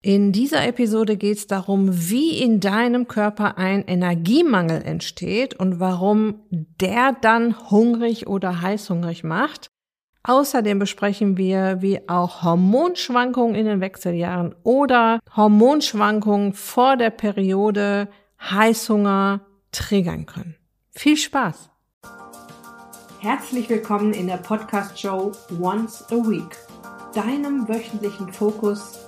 In dieser Episode geht es darum, wie in deinem Körper ein Energiemangel entsteht und warum der dann hungrig oder heißhungrig macht. Außerdem besprechen wir, wie auch Hormonschwankungen in den Wechseljahren oder Hormonschwankungen vor der Periode Heißhunger triggern können. Viel Spaß! Herzlich willkommen in der Podcast-Show Once a Week, deinem wöchentlichen Fokus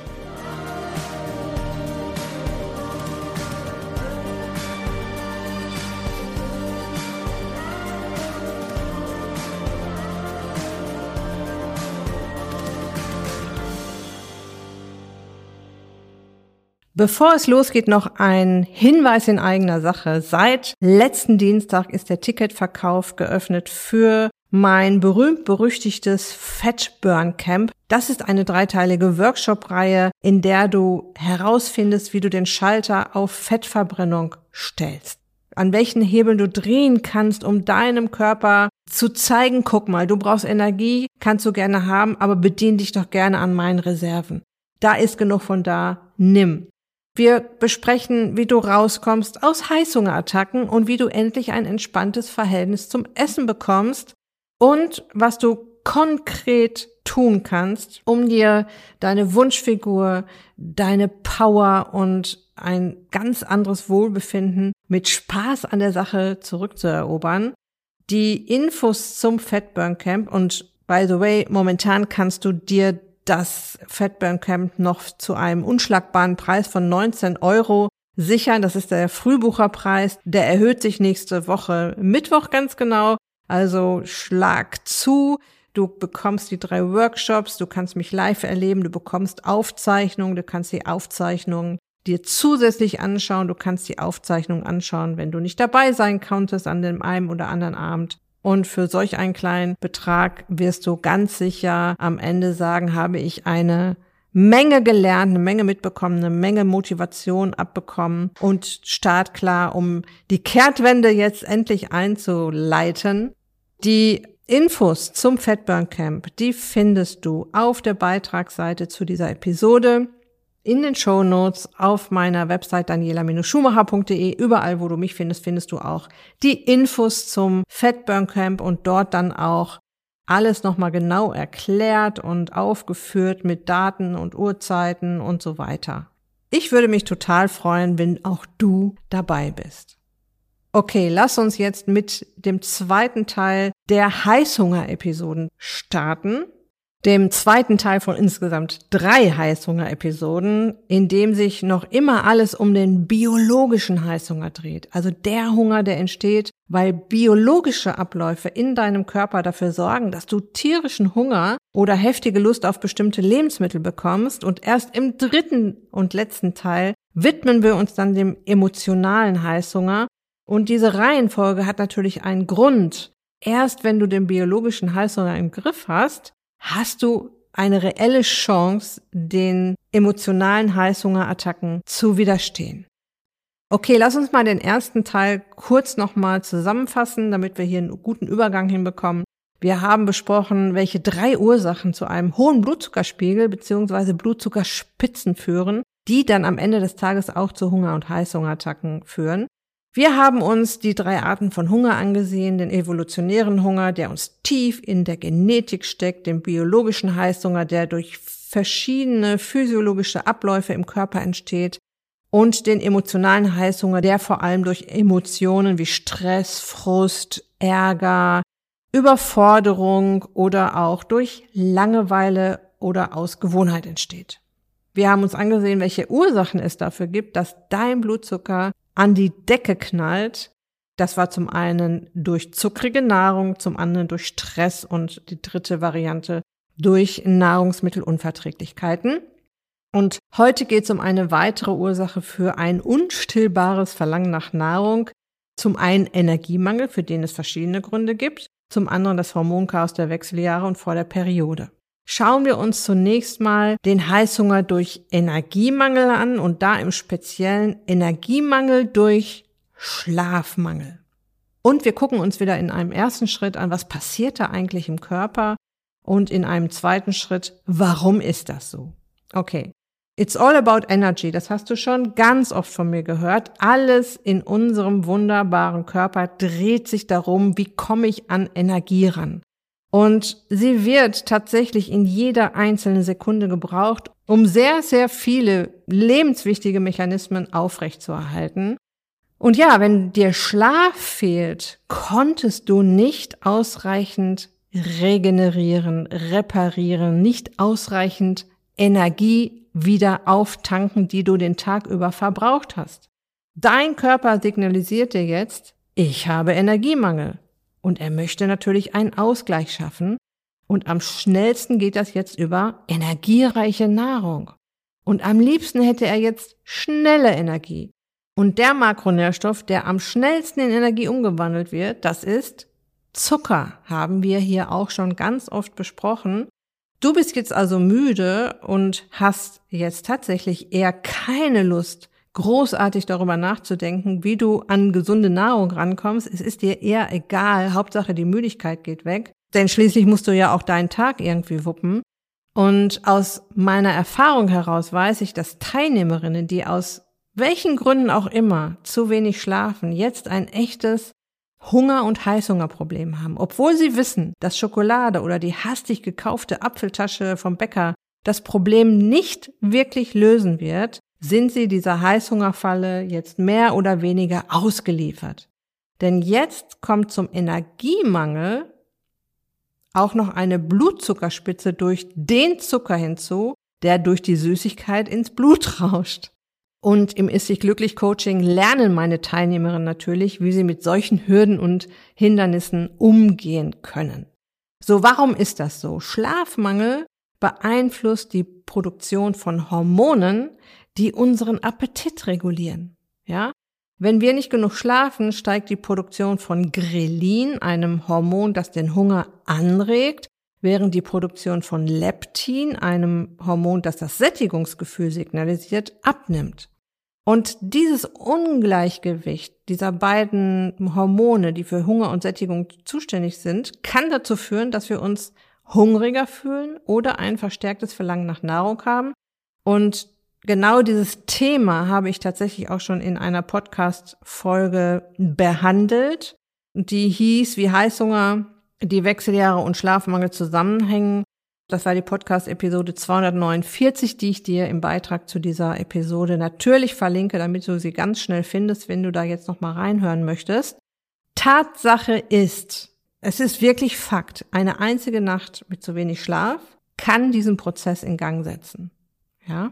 Bevor es losgeht, noch ein Hinweis in eigener Sache. Seit letzten Dienstag ist der Ticketverkauf geöffnet für mein berühmt-berüchtigtes Fat Burn Camp. Das ist eine dreiteilige Workshop-Reihe, in der du herausfindest, wie du den Schalter auf Fettverbrennung stellst. An welchen Hebeln du drehen kannst, um deinem Körper zu zeigen, guck mal, du brauchst Energie, kannst du gerne haben, aber bedien dich doch gerne an meinen Reserven. Da ist genug von da, nimm. Wir besprechen, wie du rauskommst aus Heißhungerattacken und wie du endlich ein entspanntes Verhältnis zum Essen bekommst und was du konkret tun kannst, um dir deine Wunschfigur, deine Power und ein ganz anderes Wohlbefinden mit Spaß an der Sache zurückzuerobern. Die Infos zum Fatburn Camp und by the way, momentan kannst du dir das Fatburn Camp noch zu einem unschlagbaren Preis von 19 Euro sichern. Das ist der Frühbucherpreis. Der erhöht sich nächste Woche Mittwoch ganz genau. Also schlag zu. Du bekommst die drei Workshops, du kannst mich live erleben, du bekommst Aufzeichnungen, du kannst die Aufzeichnungen dir zusätzlich anschauen, du kannst die Aufzeichnung anschauen, wenn du nicht dabei sein konntest an dem einen oder anderen Abend. Und für solch einen kleinen Betrag wirst du ganz sicher am Ende sagen, habe ich eine Menge gelernt, eine Menge mitbekommen, eine Menge Motivation abbekommen und startklar, um die Kehrtwende jetzt endlich einzuleiten. Die Infos zum Fatburn Camp, die findest du auf der Beitragsseite zu dieser Episode in den Show Notes auf meiner Website daniela-schumacher.de. Überall, wo du mich findest, findest du auch die Infos zum Fatburn Camp und dort dann auch alles nochmal genau erklärt und aufgeführt mit Daten und Uhrzeiten und so weiter. Ich würde mich total freuen, wenn auch du dabei bist. Okay, lass uns jetzt mit dem zweiten Teil der Heißhunger-Episoden starten dem zweiten Teil von insgesamt drei Heißhunger-Episoden, in dem sich noch immer alles um den biologischen Heißhunger dreht. Also der Hunger, der entsteht, weil biologische Abläufe in deinem Körper dafür sorgen, dass du tierischen Hunger oder heftige Lust auf bestimmte Lebensmittel bekommst. Und erst im dritten und letzten Teil widmen wir uns dann dem emotionalen Heißhunger. Und diese Reihenfolge hat natürlich einen Grund. Erst wenn du den biologischen Heißhunger im Griff hast, hast du eine reelle Chance, den emotionalen Heißhungerattacken zu widerstehen. Okay, lass uns mal den ersten Teil kurz nochmal zusammenfassen, damit wir hier einen guten Übergang hinbekommen. Wir haben besprochen, welche drei Ursachen zu einem hohen Blutzuckerspiegel bzw. Blutzuckerspitzen führen, die dann am Ende des Tages auch zu Hunger- und Heißhungerattacken führen. Wir haben uns die drei Arten von Hunger angesehen, den evolutionären Hunger, der uns tief in der Genetik steckt, den biologischen Heißhunger, der durch verschiedene physiologische Abläufe im Körper entsteht, und den emotionalen Heißhunger, der vor allem durch Emotionen wie Stress, Frust, Ärger, Überforderung oder auch durch Langeweile oder aus Gewohnheit entsteht. Wir haben uns angesehen, welche Ursachen es dafür gibt, dass dein Blutzucker an die Decke knallt. Das war zum einen durch zuckrige Nahrung, zum anderen durch Stress und die dritte Variante durch Nahrungsmittelunverträglichkeiten. Und heute geht es um eine weitere Ursache für ein unstillbares Verlangen nach Nahrung. Zum einen Energiemangel, für den es verschiedene Gründe gibt, zum anderen das Hormonchaos der Wechseljahre und vor der Periode. Schauen wir uns zunächst mal den Heißhunger durch Energiemangel an und da im speziellen Energiemangel durch Schlafmangel. Und wir gucken uns wieder in einem ersten Schritt an, was passiert da eigentlich im Körper? Und in einem zweiten Schritt, warum ist das so? Okay. It's all about energy. Das hast du schon ganz oft von mir gehört. Alles in unserem wunderbaren Körper dreht sich darum, wie komme ich an Energie ran. Und sie wird tatsächlich in jeder einzelnen Sekunde gebraucht, um sehr, sehr viele lebenswichtige Mechanismen aufrechtzuerhalten. Und ja, wenn dir Schlaf fehlt, konntest du nicht ausreichend regenerieren, reparieren, nicht ausreichend Energie wieder auftanken, die du den Tag über verbraucht hast. Dein Körper signalisiert dir jetzt, ich habe Energiemangel. Und er möchte natürlich einen Ausgleich schaffen. Und am schnellsten geht das jetzt über energiereiche Nahrung. Und am liebsten hätte er jetzt schnelle Energie. Und der Makronährstoff, der am schnellsten in Energie umgewandelt wird, das ist Zucker, haben wir hier auch schon ganz oft besprochen. Du bist jetzt also müde und hast jetzt tatsächlich eher keine Lust, großartig darüber nachzudenken, wie du an gesunde Nahrung rankommst. Es ist dir eher egal. Hauptsache die Müdigkeit geht weg. Denn schließlich musst du ja auch deinen Tag irgendwie wuppen. Und aus meiner Erfahrung heraus weiß ich, dass Teilnehmerinnen, die aus welchen Gründen auch immer zu wenig schlafen, jetzt ein echtes Hunger- und Heißhungerproblem haben, obwohl sie wissen, dass Schokolade oder die hastig gekaufte Apfeltasche vom Bäcker das Problem nicht wirklich lösen wird, sind sie dieser Heißhungerfalle jetzt mehr oder weniger ausgeliefert. Denn jetzt kommt zum Energiemangel auch noch eine Blutzuckerspitze durch den Zucker hinzu, der durch die Süßigkeit ins Blut rauscht. Und im Ist sich glücklich Coaching lernen meine Teilnehmerinnen natürlich, wie sie mit solchen Hürden und Hindernissen umgehen können. So, warum ist das so? Schlafmangel beeinflusst die Produktion von Hormonen, die unseren Appetit regulieren. Ja? Wenn wir nicht genug schlafen, steigt die Produktion von Grelin, einem Hormon, das den Hunger anregt, während die Produktion von Leptin, einem Hormon, das das Sättigungsgefühl signalisiert, abnimmt. Und dieses Ungleichgewicht dieser beiden Hormone, die für Hunger und Sättigung zuständig sind, kann dazu führen, dass wir uns hungriger fühlen oder ein verstärktes Verlangen nach Nahrung haben. Und genau dieses Thema habe ich tatsächlich auch schon in einer Podcast-Folge behandelt. Die hieß, wie Heißhunger, die Wechseljahre und Schlafmangel zusammenhängen. Das war die Podcast-Episode 249, die ich dir im Beitrag zu dieser Episode natürlich verlinke, damit du sie ganz schnell findest, wenn du da jetzt noch mal reinhören möchtest. Tatsache ist, es ist wirklich Fakt, eine einzige Nacht mit zu wenig Schlaf kann diesen Prozess in Gang setzen. Ja?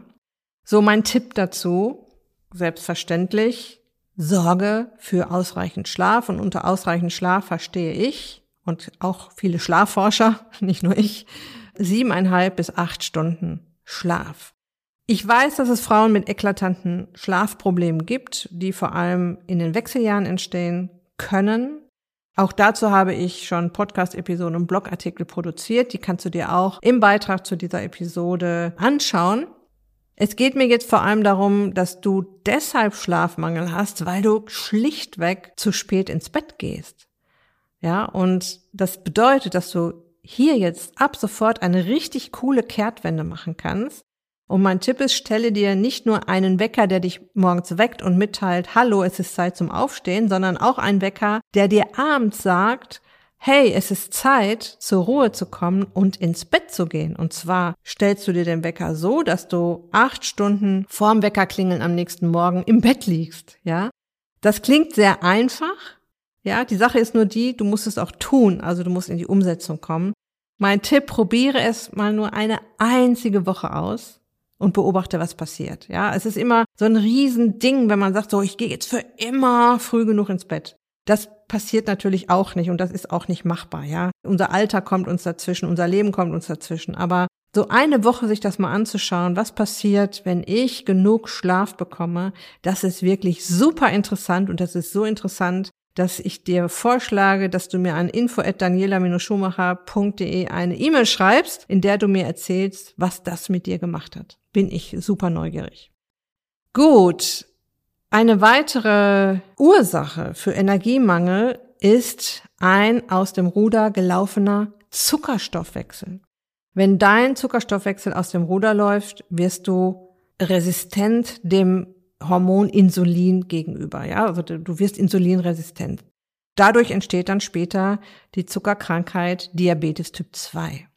So mein Tipp dazu, selbstverständlich, sorge für ausreichend Schlaf und unter ausreichend Schlaf verstehe ich und auch viele Schlafforscher, nicht nur ich, siebeneinhalb bis acht Stunden Schlaf. Ich weiß, dass es Frauen mit eklatanten Schlafproblemen gibt, die vor allem in den Wechseljahren entstehen können. Auch dazu habe ich schon Podcast-Episoden und Blogartikel produziert. Die kannst du dir auch im Beitrag zu dieser Episode anschauen. Es geht mir jetzt vor allem darum, dass du deshalb Schlafmangel hast, weil du schlichtweg zu spät ins Bett gehst. Ja, und das bedeutet, dass du hier jetzt ab sofort eine richtig coole Kehrtwende machen kannst. Und mein Tipp ist, stelle dir nicht nur einen Wecker, der dich morgens weckt und mitteilt, hallo, es ist Zeit zum Aufstehen, sondern auch einen Wecker, der dir abends sagt, hey, es ist Zeit, zur Ruhe zu kommen und ins Bett zu gehen. Und zwar stellst du dir den Wecker so, dass du acht Stunden vorm Weckerklingeln am nächsten Morgen im Bett liegst, ja. Das klingt sehr einfach, ja, die Sache ist nur die, du musst es auch tun, also du musst in die Umsetzung kommen. Mein Tipp, probiere es mal nur eine einzige Woche aus und beobachte, was passiert. Ja, es ist immer so ein Riesending, wenn man sagt, so, ich gehe jetzt für immer früh genug ins Bett. Das passiert natürlich auch nicht und das ist auch nicht machbar, ja. Unser Alter kommt uns dazwischen, unser Leben kommt uns dazwischen, aber so eine Woche sich das mal anzuschauen, was passiert, wenn ich genug Schlaf bekomme, das ist wirklich super interessant und das ist so interessant, dass ich dir vorschlage, dass du mir an info@daniela-schumacher.de eine E-Mail schreibst, in der du mir erzählst, was das mit dir gemacht hat. Bin ich super neugierig. Gut. Eine weitere Ursache für Energiemangel ist ein aus dem Ruder gelaufener Zuckerstoffwechsel. Wenn dein Zuckerstoffwechsel aus dem Ruder läuft, wirst du resistent dem Hormon Insulin gegenüber. Ja, also du wirst insulinresistent. Dadurch entsteht dann später die Zuckerkrankheit Diabetes Typ 2.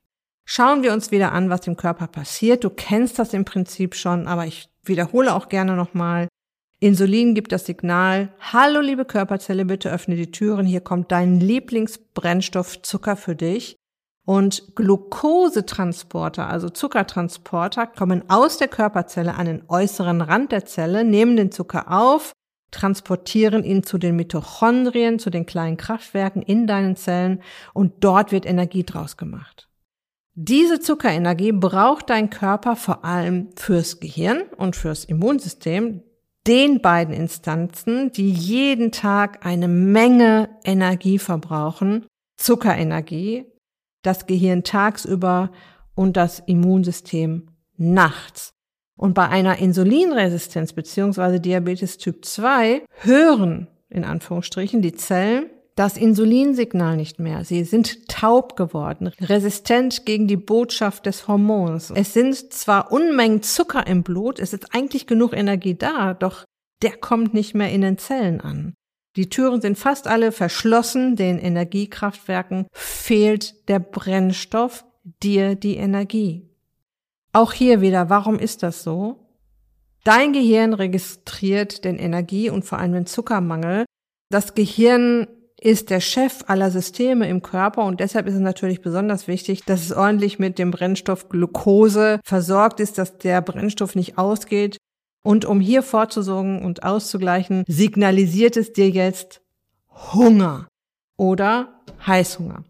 Schauen wir uns wieder an, was im Körper passiert. Du kennst das im Prinzip schon, aber ich wiederhole auch gerne nochmal. Insulin gibt das Signal, hallo liebe Körperzelle, bitte öffne die Türen, hier kommt dein Lieblingsbrennstoff Zucker für dich. Und Glukosetransporter, also Zuckertransporter, kommen aus der Körperzelle an den äußeren Rand der Zelle, nehmen den Zucker auf, transportieren ihn zu den Mitochondrien, zu den kleinen Kraftwerken in deinen Zellen und dort wird Energie draus gemacht. Diese Zuckerenergie braucht dein Körper vor allem fürs Gehirn und fürs Immunsystem, den beiden Instanzen, die jeden Tag eine Menge Energie verbrauchen, Zuckerenergie, das Gehirn tagsüber und das Immunsystem nachts. Und bei einer Insulinresistenz beziehungsweise Diabetes Typ 2 hören in Anführungsstrichen die Zellen das Insulinsignal nicht mehr. Sie sind taub geworden, resistent gegen die Botschaft des Hormons. Es sind zwar Unmengen Zucker im Blut, es ist eigentlich genug Energie da, doch der kommt nicht mehr in den Zellen an. Die Türen sind fast alle verschlossen, den Energiekraftwerken fehlt der Brennstoff, dir die Energie. Auch hier wieder, warum ist das so? Dein Gehirn registriert den Energie- und vor allem den Zuckermangel. Das Gehirn ist der Chef aller Systeme im Körper und deshalb ist es natürlich besonders wichtig, dass es ordentlich mit dem Brennstoff Glucose versorgt ist, dass der Brennstoff nicht ausgeht. Und um hier vorzusorgen und auszugleichen, signalisiert es dir jetzt Hunger oder Heißhunger.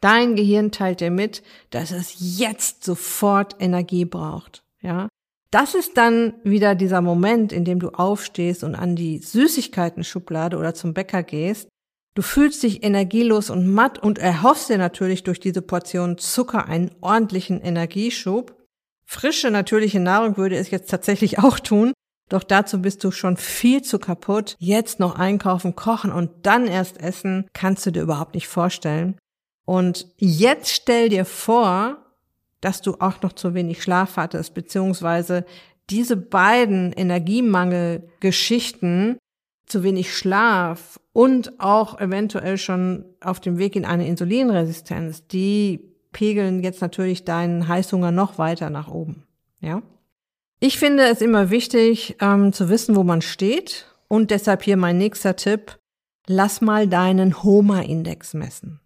Dein Gehirn teilt dir mit, dass es jetzt sofort Energie braucht. Ja, das ist dann wieder dieser Moment, in dem du aufstehst und an die Süßigkeiten-Schublade oder zum Bäcker gehst Du fühlst dich energielos und matt und erhoffst dir natürlich durch diese Portion Zucker einen ordentlichen Energieschub. Frische, natürliche Nahrung würde es jetzt tatsächlich auch tun, doch dazu bist du schon viel zu kaputt. Jetzt noch einkaufen, kochen und dann erst essen, kannst du dir überhaupt nicht vorstellen. Und jetzt stell dir vor, dass du auch noch zu wenig Schlaf hattest, beziehungsweise diese beiden Energiemangelgeschichten, zu wenig Schlaf und auch eventuell schon auf dem Weg in eine Insulinresistenz, die pegeln jetzt natürlich deinen Heißhunger noch weiter nach oben. Ja. Ich finde es immer wichtig ähm, zu wissen, wo man steht und deshalb hier mein nächster Tipp. Lass mal deinen HOMA-Index messen.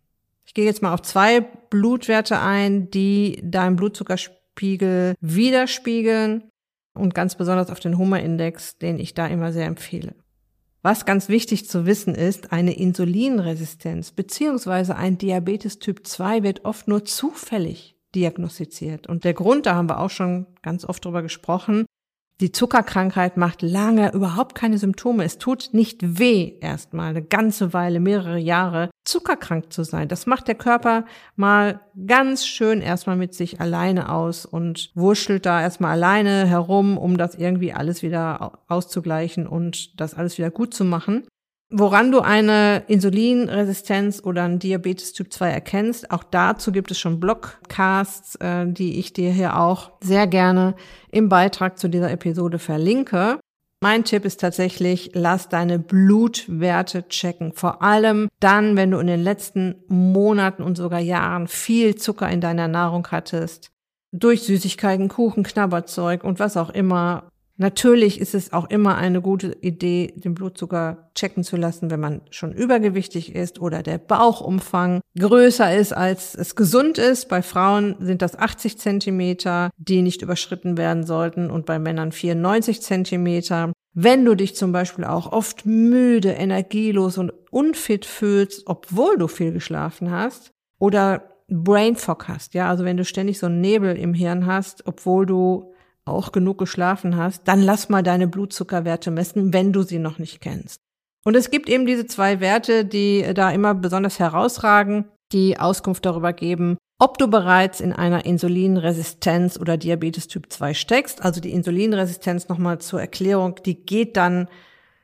Ich gehe jetzt mal auf zwei Blutwerte ein, die deinen Blutzuckerspiegel widerspiegeln und ganz besonders auf den HOMA-Index, den ich da immer sehr empfehle. Was ganz wichtig zu wissen ist, eine Insulinresistenz beziehungsweise ein Diabetes Typ 2 wird oft nur zufällig diagnostiziert. Und der Grund, da haben wir auch schon ganz oft drüber gesprochen, die Zuckerkrankheit macht lange überhaupt keine Symptome. Es tut nicht weh, erstmal eine ganze Weile, mehrere Jahre zuckerkrank zu sein. Das macht der Körper mal ganz schön erstmal mit sich alleine aus und wurschtelt da erstmal alleine herum, um das irgendwie alles wieder auszugleichen und das alles wieder gut zu machen. Woran du eine Insulinresistenz oder einen Diabetes Typ 2 erkennst, auch dazu gibt es schon Blogcasts, äh, die ich dir hier auch sehr gerne im Beitrag zu dieser Episode verlinke. Mein Tipp ist tatsächlich, lass deine Blutwerte checken. Vor allem dann, wenn du in den letzten Monaten und sogar Jahren viel Zucker in deiner Nahrung hattest. Durch Süßigkeiten, Kuchen, Knabberzeug und was auch immer Natürlich ist es auch immer eine gute Idee, den Blutzucker checken zu lassen, wenn man schon übergewichtig ist oder der Bauchumfang größer ist, als es gesund ist. Bei Frauen sind das 80 Zentimeter, die nicht überschritten werden sollten und bei Männern 94 Zentimeter. Wenn du dich zum Beispiel auch oft müde, energielos und unfit fühlst, obwohl du viel geschlafen hast oder Brain Fog hast, ja, also wenn du ständig so einen Nebel im Hirn hast, obwohl du auch genug geschlafen hast, dann lass mal deine Blutzuckerwerte messen, wenn du sie noch nicht kennst. Und es gibt eben diese zwei Werte, die da immer besonders herausragen, die Auskunft darüber geben, ob du bereits in einer Insulinresistenz oder Diabetes Typ 2 steckst. Also die Insulinresistenz nochmal zur Erklärung, die geht dann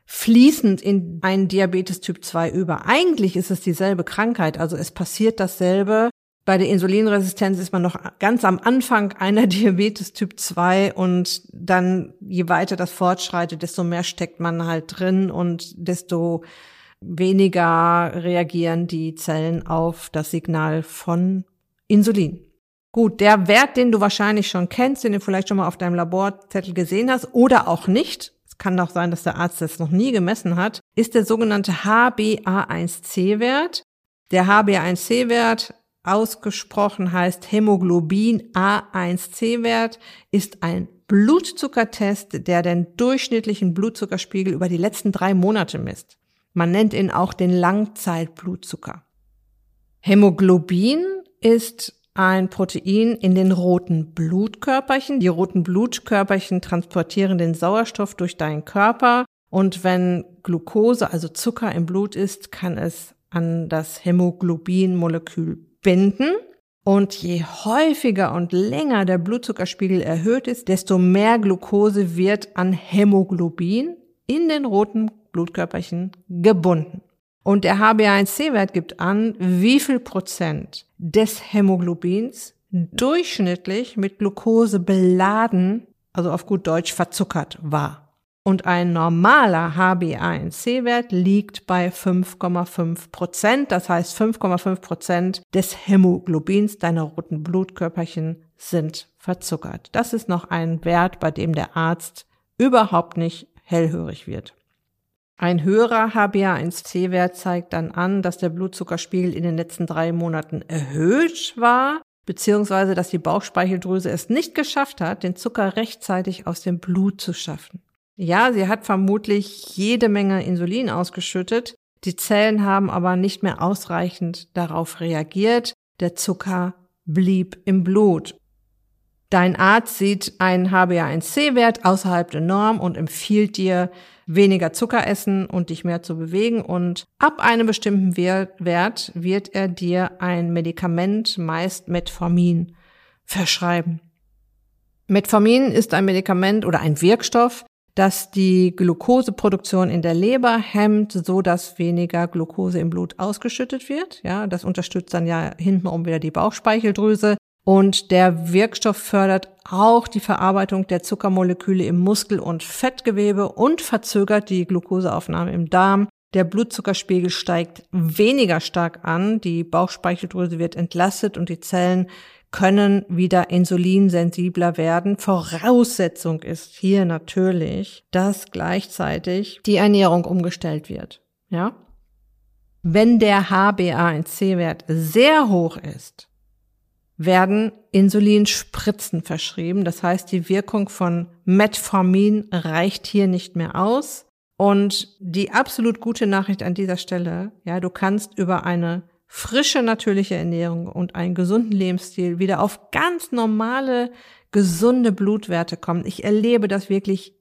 fließend in einen Diabetes Typ 2 über. Eigentlich ist es dieselbe Krankheit, also es passiert dasselbe. Bei der Insulinresistenz ist man noch ganz am Anfang einer Diabetes Typ 2 und dann, je weiter das fortschreitet, desto mehr steckt man halt drin und desto weniger reagieren die Zellen auf das Signal von Insulin. Gut, der Wert, den du wahrscheinlich schon kennst, den du vielleicht schon mal auf deinem Laborzettel gesehen hast oder auch nicht, es kann auch sein, dass der Arzt das noch nie gemessen hat, ist der sogenannte HbA1c-Wert. Der HbA1c-Wert ausgesprochen heißt Hämoglobin A1c-Wert, ist ein Blutzuckertest, der den durchschnittlichen Blutzuckerspiegel über die letzten drei Monate misst. Man nennt ihn auch den Langzeitblutzucker. Hämoglobin ist ein Protein in den roten Blutkörperchen. Die roten Blutkörperchen transportieren den Sauerstoff durch deinen Körper und wenn Glucose, also Zucker im Blut ist, kann es an das Hämoglobin-Molekül binden. Und je häufiger und länger der Blutzuckerspiegel erhöht ist, desto mehr Glucose wird an Hämoglobin in den roten Blutkörperchen gebunden. Und der HbA1c-Wert gibt an, wie viel Prozent des Hämoglobins durchschnittlich mit Glucose beladen, also auf gut Deutsch verzuckert war. Und ein normaler HbA1c-Wert liegt bei 5,5 Prozent. Das heißt, 5,5 Prozent des Hämoglobins deiner roten Blutkörperchen sind verzuckert. Das ist noch ein Wert, bei dem der Arzt überhaupt nicht hellhörig wird. Ein höherer HbA1c-Wert zeigt dann an, dass der Blutzuckerspiegel in den letzten drei Monaten erhöht war, beziehungsweise dass die Bauchspeicheldrüse es nicht geschafft hat, den Zucker rechtzeitig aus dem Blut zu schaffen. Ja, sie hat vermutlich jede Menge Insulin ausgeschüttet, die Zellen haben aber nicht mehr ausreichend darauf reagiert, der Zucker blieb im Blut. Dein Arzt sieht einen HbA1c-Wert außerhalb der Norm und empfiehlt dir, weniger Zucker essen und dich mehr zu bewegen. Und ab einem bestimmten Wert wird er dir ein Medikament, meist Metformin, verschreiben. Metformin ist ein Medikament oder ein Wirkstoff, das die Glukoseproduktion in der Leber hemmt, so dass weniger Glukose im Blut ausgeschüttet wird. Ja, das unterstützt dann ja hintenrum wieder die Bauchspeicheldrüse. Und der Wirkstoff fördert auch die Verarbeitung der Zuckermoleküle im Muskel- und Fettgewebe und verzögert die Glukoseaufnahme im Darm. Der Blutzuckerspiegel steigt weniger stark an, die Bauchspeicheldrüse wird entlastet und die Zellen können wieder insulinsensibler werden. Voraussetzung ist hier natürlich, dass gleichzeitig die Ernährung umgestellt wird. Ja? Wenn der HbA1c-Wert sehr hoch ist, werden Insulinspritzen verschrieben. Das heißt, die Wirkung von Metformin reicht hier nicht mehr aus. Und die absolut gute Nachricht an dieser Stelle, ja, du kannst über eine frische, natürliche Ernährung und einen gesunden Lebensstil wieder auf ganz normale, gesunde Blutwerte kommen. Ich erlebe das wirklich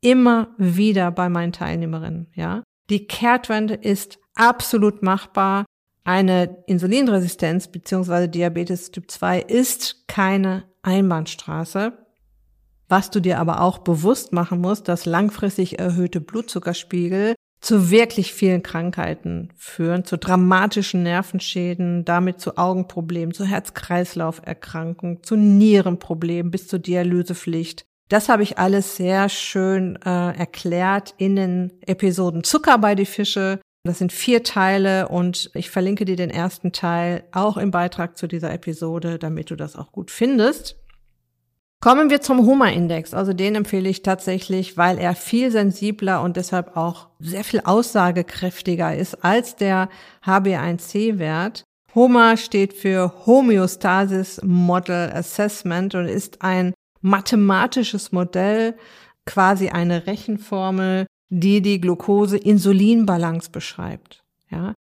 immer wieder bei meinen Teilnehmerinnen, ja. Die Kehrtwende ist absolut machbar. Eine Insulinresistenz bzw. Diabetes Typ 2 ist keine Einbahnstraße. Was du dir aber auch bewusst machen musst, dass langfristig erhöhte Blutzuckerspiegel zu wirklich vielen Krankheiten führen, zu dramatischen Nervenschäden, damit zu Augenproblemen, zu Herz-Kreislauf-Erkrankungen, zu Nierenproblemen bis zur Dialysepflicht. Das habe ich alles sehr schön äh, erklärt in den Episoden Zucker bei die Fische, das sind vier Teile und ich verlinke dir den ersten Teil auch im Beitrag zu dieser Episode, damit du das auch gut findest. Kommen wir zum Huma-Index. Also den empfehle ich tatsächlich, weil er viel sensibler und deshalb auch sehr viel aussagekräftiger ist als der HB1C-Wert. HOMA steht für Homeostasis Model Assessment und ist ein mathematisches Modell, quasi eine Rechenformel, die die Glucose-Insulin-Balance beschreibt. Ja.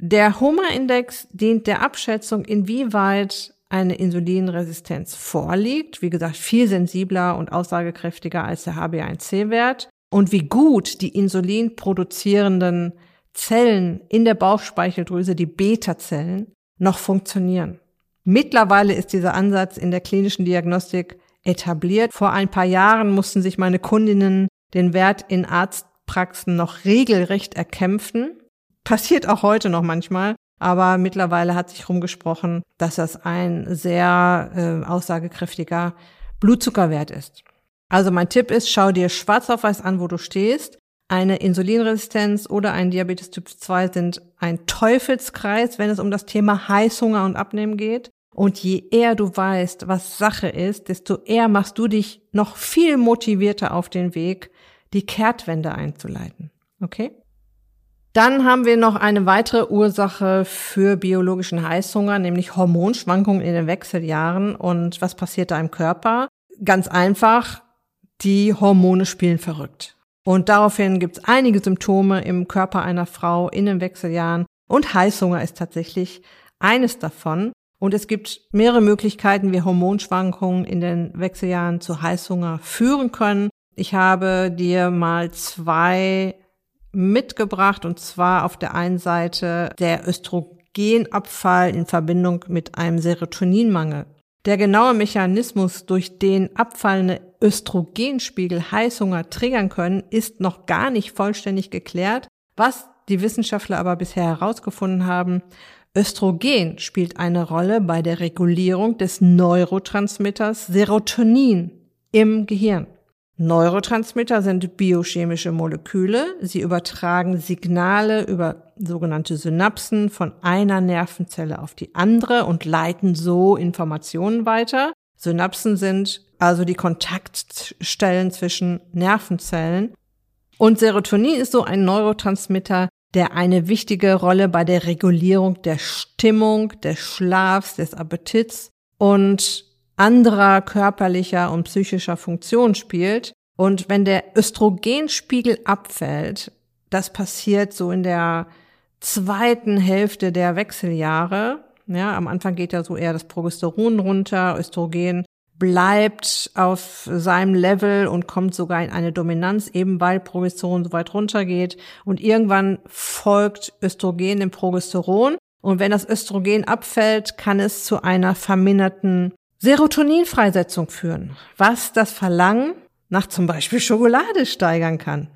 Der HOMA-Index dient der Abschätzung, inwieweit eine Insulinresistenz vorliegt. Wie gesagt, viel sensibler und aussagekräftiger als der HbA1c-Wert. Und wie gut die Insulin produzierenden Zellen in der Bauchspeicheldrüse, die Beta-Zellen, noch funktionieren. Mittlerweile ist dieser Ansatz in der klinischen Diagnostik etabliert. Vor ein paar Jahren mussten sich meine Kundinnen den Wert in Arzt Arztpraxen noch regelrecht erkämpfen. Passiert auch heute noch manchmal. Aber mittlerweile hat sich rumgesprochen, dass das ein sehr äh, aussagekräftiger Blutzuckerwert ist. Also mein Tipp ist, schau dir schwarz auf weiß an, wo du stehst. Eine Insulinresistenz oder ein Diabetes Typ 2 sind ein Teufelskreis, wenn es um das Thema Heißhunger und Abnehmen geht. Und je eher du weißt, was Sache ist, desto eher machst du dich noch viel motivierter auf den Weg, die Kehrtwende einzuleiten. Okay? Dann haben wir noch eine weitere Ursache für biologischen Heißhunger, nämlich Hormonschwankungen in den Wechseljahren. Und was passiert da im Körper? Ganz einfach, die Hormone spielen verrückt. Und daraufhin gibt es einige Symptome im Körper einer Frau in den Wechseljahren. Und Heißhunger ist tatsächlich eines davon. Und es gibt mehrere Möglichkeiten, wie Hormonschwankungen in den Wechseljahren zu Heißhunger führen können. Ich habe dir mal zwei mitgebracht und zwar auf der einen Seite der Östrogenabfall in Verbindung mit einem Serotoninmangel. Der genaue Mechanismus, durch den abfallende Östrogenspiegel Heißhunger triggern können, ist noch gar nicht vollständig geklärt. Was die Wissenschaftler aber bisher herausgefunden haben, Östrogen spielt eine Rolle bei der Regulierung des Neurotransmitters Serotonin im Gehirn. Neurotransmitter sind biochemische Moleküle. Sie übertragen Signale über sogenannte Synapsen von einer Nervenzelle auf die andere und leiten so Informationen weiter. Synapsen sind also die Kontaktstellen zwischen Nervenzellen. Und Serotonin ist so ein Neurotransmitter, der eine wichtige Rolle bei der Regulierung der Stimmung, des Schlafs, des Appetits und anderer körperlicher und psychischer Funktion spielt. Und wenn der Östrogenspiegel abfällt, das passiert so in der zweiten Hälfte der Wechseljahre. Ja, am Anfang geht ja so eher das Progesteron runter, Östrogen bleibt auf seinem Level und kommt sogar in eine Dominanz, eben weil Progesteron so weit runtergeht. Und irgendwann folgt Östrogen dem Progesteron. Und wenn das Östrogen abfällt, kann es zu einer verminderten Serotoninfreisetzung führen, was das Verlangen nach zum Beispiel Schokolade steigern kann.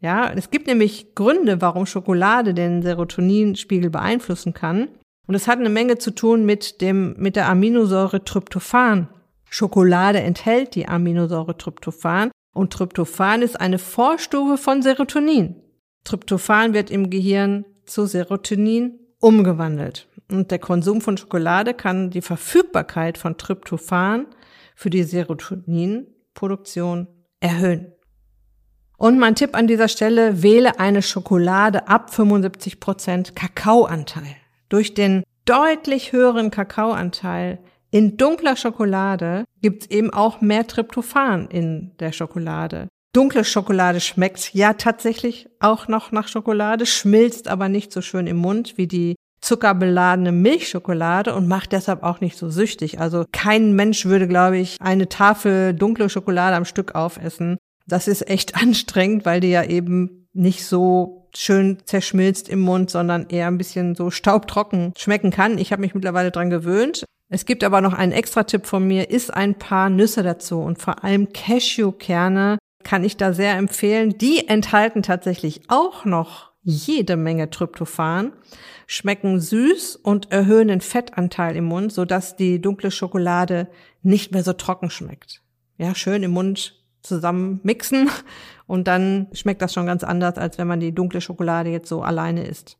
Ja, es gibt nämlich Gründe, warum Schokolade den Serotoninspiegel beeinflussen kann. Und es hat eine Menge zu tun mit dem, mit der Aminosäure Tryptophan. Schokolade enthält die Aminosäure Tryptophan und Tryptophan ist eine Vorstufe von Serotonin. Tryptophan wird im Gehirn zu Serotonin umgewandelt. Und der Konsum von Schokolade kann die Verfügbarkeit von Tryptophan für die Serotoninproduktion erhöhen. Und mein Tipp an dieser Stelle, wähle eine Schokolade ab 75 Prozent Kakaoanteil. Durch den deutlich höheren Kakaoanteil in dunkler Schokolade gibt's eben auch mehr Tryptophan in der Schokolade. Dunkle Schokolade schmeckt ja tatsächlich auch noch nach Schokolade, schmilzt aber nicht so schön im Mund wie die zuckerbeladene Milchschokolade und macht deshalb auch nicht so süchtig. Also kein Mensch würde, glaube ich, eine Tafel dunkle Schokolade am Stück aufessen. Das ist echt anstrengend, weil die ja eben nicht so schön zerschmilzt im Mund, sondern eher ein bisschen so staubtrocken schmecken kann. Ich habe mich mittlerweile dran gewöhnt. Es gibt aber noch einen extra Tipp von mir, isst ein paar Nüsse dazu und vor allem Cashewkerne kann ich da sehr empfehlen. Die enthalten tatsächlich auch noch jede Menge Tryptophan, schmecken süß und erhöhen den Fettanteil im Mund, sodass die dunkle Schokolade nicht mehr so trocken schmeckt. Ja, schön im Mund zusammen mixen und dann schmeckt das schon ganz anders, als wenn man die dunkle Schokolade jetzt so alleine isst.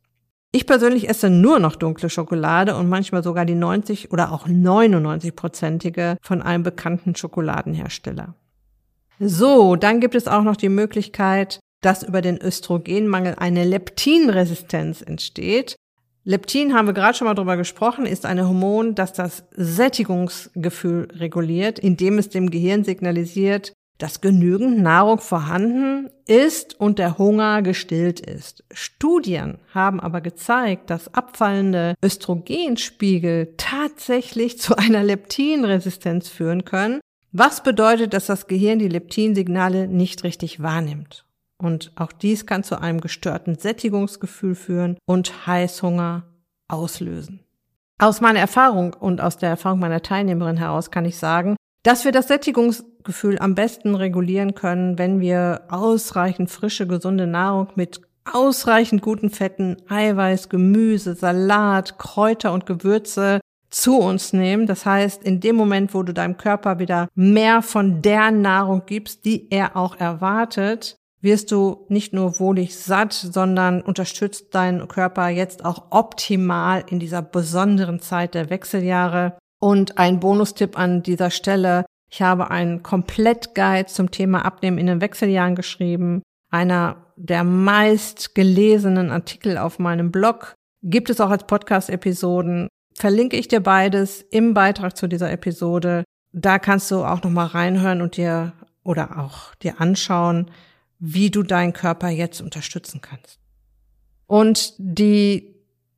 Ich persönlich esse nur noch dunkle Schokolade und manchmal sogar die 90 oder auch 99-prozentige von einem bekannten Schokoladenhersteller. So, dann gibt es auch noch die Möglichkeit, dass über den Östrogenmangel eine Leptinresistenz entsteht. Leptin haben wir gerade schon mal drüber gesprochen, ist ein Hormon, das das Sättigungsgefühl reguliert, indem es dem Gehirn signalisiert, dass genügend Nahrung vorhanden ist und der Hunger gestillt ist. Studien haben aber gezeigt, dass abfallende Östrogenspiegel tatsächlich zu einer Leptinresistenz führen können, was bedeutet, dass das Gehirn die Leptinsignale nicht richtig wahrnimmt. Und auch dies kann zu einem gestörten Sättigungsgefühl führen und Heißhunger auslösen. Aus meiner Erfahrung und aus der Erfahrung meiner Teilnehmerin heraus kann ich sagen, dass wir das Sättigungsgefühl am besten regulieren können, wenn wir ausreichend frische, gesunde Nahrung mit ausreichend guten Fetten, Eiweiß, Gemüse, Salat, Kräuter und Gewürze zu uns nehmen. Das heißt, in dem Moment, wo du deinem Körper wieder mehr von der Nahrung gibst, die er auch erwartet, wirst du nicht nur wohlig satt, sondern unterstützt deinen Körper jetzt auch optimal in dieser besonderen Zeit der Wechseljahre. Und ein Bonustipp an dieser Stelle. Ich habe einen Komplettguide zum Thema Abnehmen in den Wechseljahren geschrieben. Einer der meist gelesenen Artikel auf meinem Blog. Gibt es auch als Podcast-Episoden. Verlinke ich dir beides im Beitrag zu dieser Episode. Da kannst du auch nochmal reinhören und dir oder auch dir anschauen, wie du deinen Körper jetzt unterstützen kannst. Und die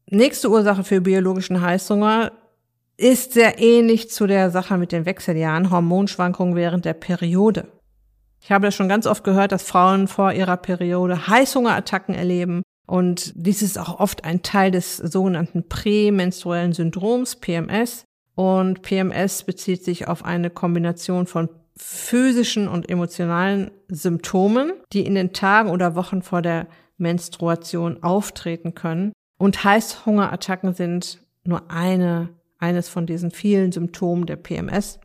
nächste Ursache für biologischen Heißhunger ist sehr ähnlich zu der Sache mit den Wechseljahren, Hormonschwankungen während der Periode. Ich habe das schon ganz oft gehört, dass Frauen vor ihrer Periode Heißhungerattacken erleben. Und dies ist auch oft ein Teil des sogenannten prämenstruellen Syndroms, PMS. Und PMS bezieht sich auf eine Kombination von physischen und emotionalen Symptomen, die in den Tagen oder Wochen vor der Menstruation auftreten können. Und Heißhungerattacken sind nur eine, eines von diesen vielen Symptomen der PMS.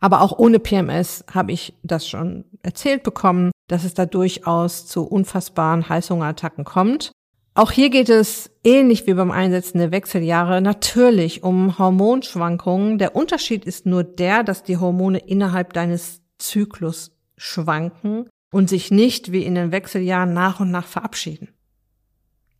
Aber auch ohne PMS habe ich das schon erzählt bekommen, dass es da durchaus zu unfassbaren Heißhungerattacken kommt. Auch hier geht es ähnlich wie beim Einsetzen der Wechseljahre natürlich um Hormonschwankungen. Der Unterschied ist nur der, dass die Hormone innerhalb deines Zyklus schwanken und sich nicht wie in den Wechseljahren nach und nach verabschieden.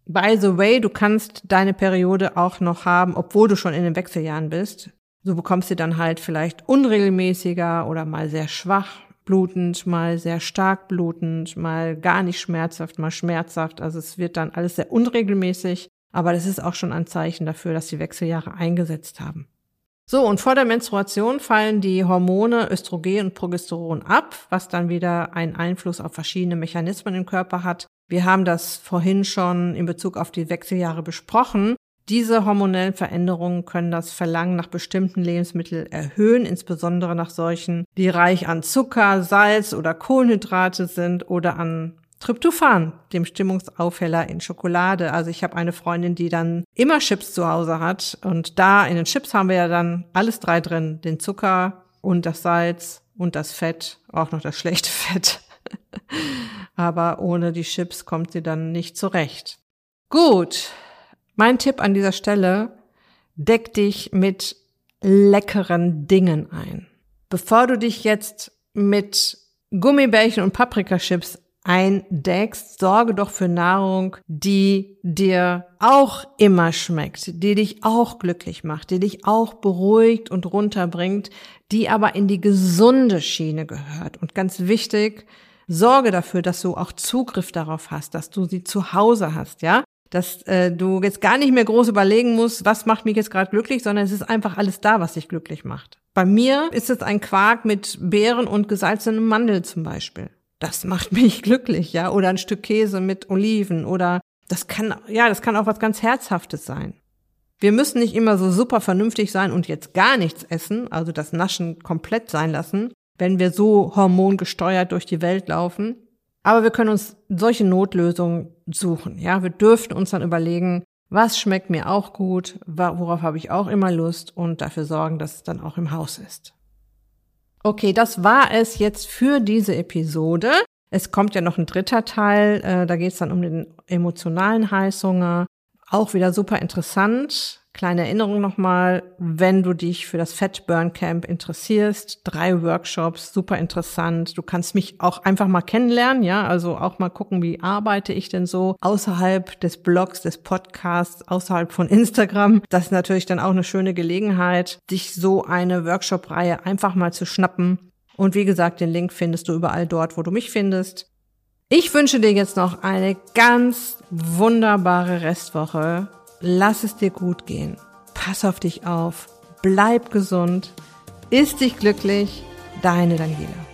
By the way, du kannst deine Periode auch noch haben, obwohl du schon in den Wechseljahren bist. Du bekommst sie dann halt vielleicht unregelmäßiger oder mal sehr schwach blutend, mal sehr stark blutend, mal gar nicht schmerzhaft, mal schmerzhaft. Also es wird dann alles sehr unregelmäßig, aber das ist auch schon ein Zeichen dafür, dass die Wechseljahre eingesetzt haben. So, und vor der Menstruation fallen die Hormone Östrogen und Progesteron ab, was dann wieder einen Einfluss auf verschiedene Mechanismen im Körper hat. Wir haben das vorhin schon in Bezug auf die Wechseljahre besprochen. Diese hormonellen Veränderungen können das Verlangen nach bestimmten Lebensmitteln erhöhen, insbesondere nach solchen, die reich an Zucker, Salz oder Kohlenhydrate sind oder an Tryptophan, dem Stimmungsaufheller in Schokolade. Also ich habe eine Freundin, die dann immer Chips zu Hause hat und da in den Chips haben wir ja dann alles drei drin, den Zucker und das Salz und das Fett, auch noch das schlechte Fett. Aber ohne die Chips kommt sie dann nicht zurecht. Gut, mein Tipp an dieser Stelle, deck dich mit leckeren Dingen ein. Bevor du dich jetzt mit Gummibärchen und Paprikachips eindeckst, sorge doch für Nahrung, die dir auch immer schmeckt, die dich auch glücklich macht, die dich auch beruhigt und runterbringt, die aber in die gesunde Schiene gehört. Und ganz wichtig, sorge dafür, dass du auch Zugriff darauf hast, dass du sie zu Hause hast, ja? Dass äh, du jetzt gar nicht mehr groß überlegen musst, was macht mich jetzt gerade glücklich, sondern es ist einfach alles da, was dich glücklich macht. Bei mir ist es ein Quark mit Beeren und gesalzenem Mandel zum Beispiel. Das macht mich glücklich, ja. Oder ein Stück Käse mit Oliven oder das kann, ja, das kann auch was ganz Herzhaftes sein. Wir müssen nicht immer so super vernünftig sein und jetzt gar nichts essen, also das Naschen komplett sein lassen, wenn wir so hormongesteuert durch die Welt laufen. Aber wir können uns solche Notlösungen suchen. Ja, wir dürften uns dann überlegen, was schmeckt mir auch gut, worauf habe ich auch immer Lust und dafür sorgen, dass es dann auch im Haus ist. Okay, das war es jetzt für diese Episode. Es kommt ja noch ein dritter Teil, äh, da geht es dann um den emotionalen Heißhunger. Auch wieder super interessant. Kleine Erinnerung nochmal, wenn du dich für das Fat Burn Camp interessierst, drei Workshops, super interessant. Du kannst mich auch einfach mal kennenlernen, ja, also auch mal gucken, wie arbeite ich denn so außerhalb des Blogs, des Podcasts, außerhalb von Instagram. Das ist natürlich dann auch eine schöne Gelegenheit, dich so eine Workshop-Reihe einfach mal zu schnappen. Und wie gesagt, den Link findest du überall dort, wo du mich findest. Ich wünsche dir jetzt noch eine ganz wunderbare Restwoche lass es dir gut gehen. Pass auf dich auf. Bleib gesund. Ist dich glücklich. Deine Daniela.